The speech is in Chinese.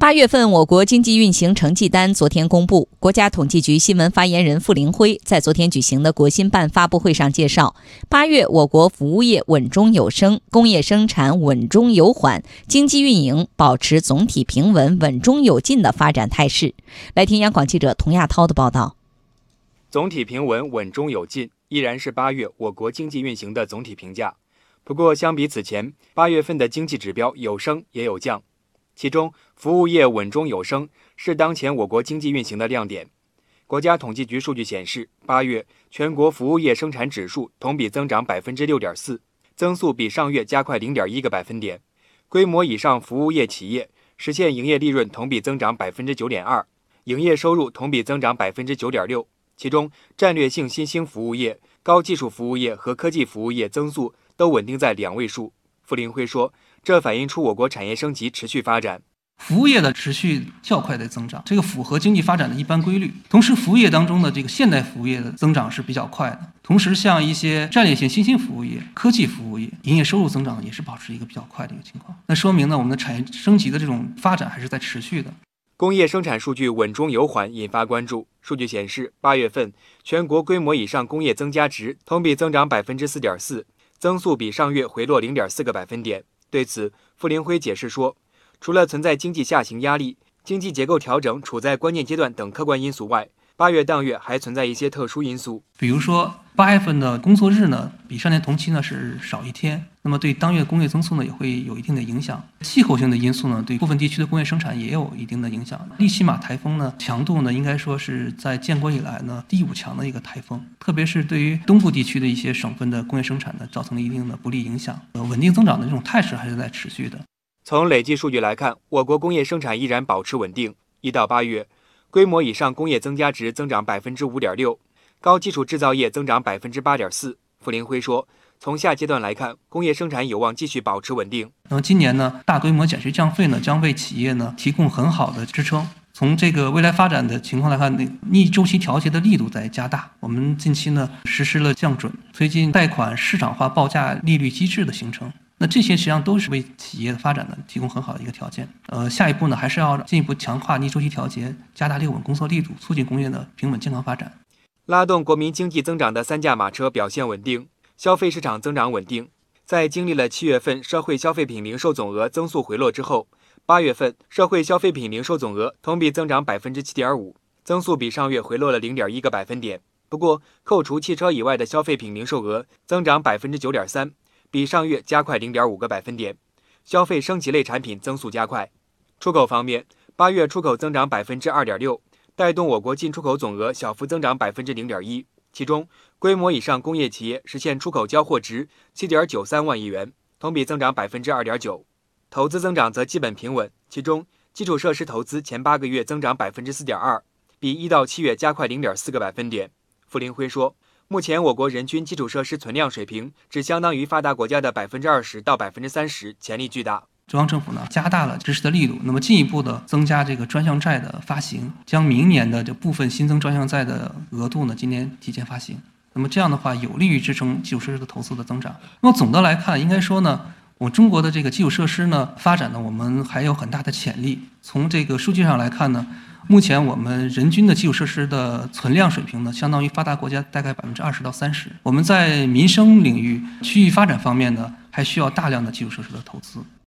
八月份我国经济运行成绩单昨天公布，国家统计局新闻发言人傅林辉在昨天举行的国新办发布会上介绍，八月我国服务业稳中有升，工业生产稳中有缓，经济运营保持总体平稳、稳中有进的发展态势。来听央广记者童亚涛的报道。总体平稳、稳中有进，依然是八月我国经济运行的总体评价。不过，相比此前，八月份的经济指标有升也有降。其中，服务业稳中有升是当前我国经济运行的亮点。国家统计局数据显示，八月全国服务业生产指数同比增长百分之六点四，增速比上月加快零点一个百分点。规模以上服务业企业实现营业利润同比增长百分之九点二，营业收入同比增长百分之九点六。其中，战略性新兴服务业、高技术服务业和科技服务业增速都稳定在两位数。傅林辉说。这反映出我国产业升级持续发展，服务业的持续较快的增长，这个符合经济发展的一般规律。同时，服务业当中的这个现代服务业的增长是比较快的。同时，像一些战略性新兴服务业、科技服务业，营业收入增长也是保持一个比较快的一个情况。那说明呢，我们的产业升级的这种发展还是在持续的。工业生产数据稳中有缓，引发关注。数据显示，八月份全国规模以上工业增加值同比增长百分之四点四，增速比上月回落零点四个百分点。对此，傅林辉解释说，除了存在经济下行压力、经济结构调整处在关键阶段等客观因素外，八月当月还存在一些特殊因素，比如说八月份的工作日呢，比上年同期呢是少一天，那么对当月工业增速呢也会有一定的影响。气候性的因素呢，对部分地区的工业生产也有一定的影响。利西马台风呢，强度呢应该说是在建国以来呢第五强的一个台风，特别是对于东部地区的一些省份的工业生产呢，造成了一定的不利影响。呃，稳定增长的这种态势还是在持续的。从累计数据来看，我国工业生产依然保持稳定。一到八月，规模以上工业增加值增长百分之五点六，高基础制造业增长百分之八点四。傅林辉说，从下阶段来看，工业生产有望继续保持稳定。那么今年呢，大规模减税降费呢，将为企业呢提供很好的支撑。从这个未来发展的情况来看，那逆周期调节的力度在加大。我们近期呢实施了降准，推进贷款市场化报价利率机制的形成。那这些实际上都是为企业的发展呢提供很好的一个条件。呃，下一步呢还是要进一步强化逆周期调节，加大利稳工作力度，促进工业的平稳健康发展。拉动国民经济增长的三驾马车表现稳定，消费市场增长稳定。在经历了七月份社会消费品零售总额增速回落之后，八月份社会消费品零售总额同比增长百分之七点五，增速比上月回落了零点一个百分点。不过，扣除汽车以外的消费品零售额增长百分之九点三。比上月加快零点五个百分点，消费升级类产品增速加快。出口方面，八月出口增长百分之二点六，带动我国进出口总额小幅增长百分之零点一。其中，规模以上工业企业实现出口交货值七点九三万亿元，同比增长百分之二点九。投资增长则基本平稳，其中基础设施投资前八个月增长百分之四点二，比一到七月加快零点四个百分点。傅林辉说。目前，我国人均基础设施存量水平只相当于发达国家的百分之二十到百分之三十，潜力巨大。中央政府呢，加大了支持的力度，那么进一步的增加这个专项债的发行，将明年的这部分新增专项债的额度呢，今年提前发行。那么这样的话，有利于支撑基础设施的投资的增长。那么总的来看，应该说呢，我中国的这个基础设施呢，发展呢，我们还有很大的潜力。从这个数据上来看呢。目前我们人均的基础设施的存量水平呢，相当于发达国家大概百分之二十到三十。我们在民生领域、区域发展方面呢，还需要大量的基础设施的投资。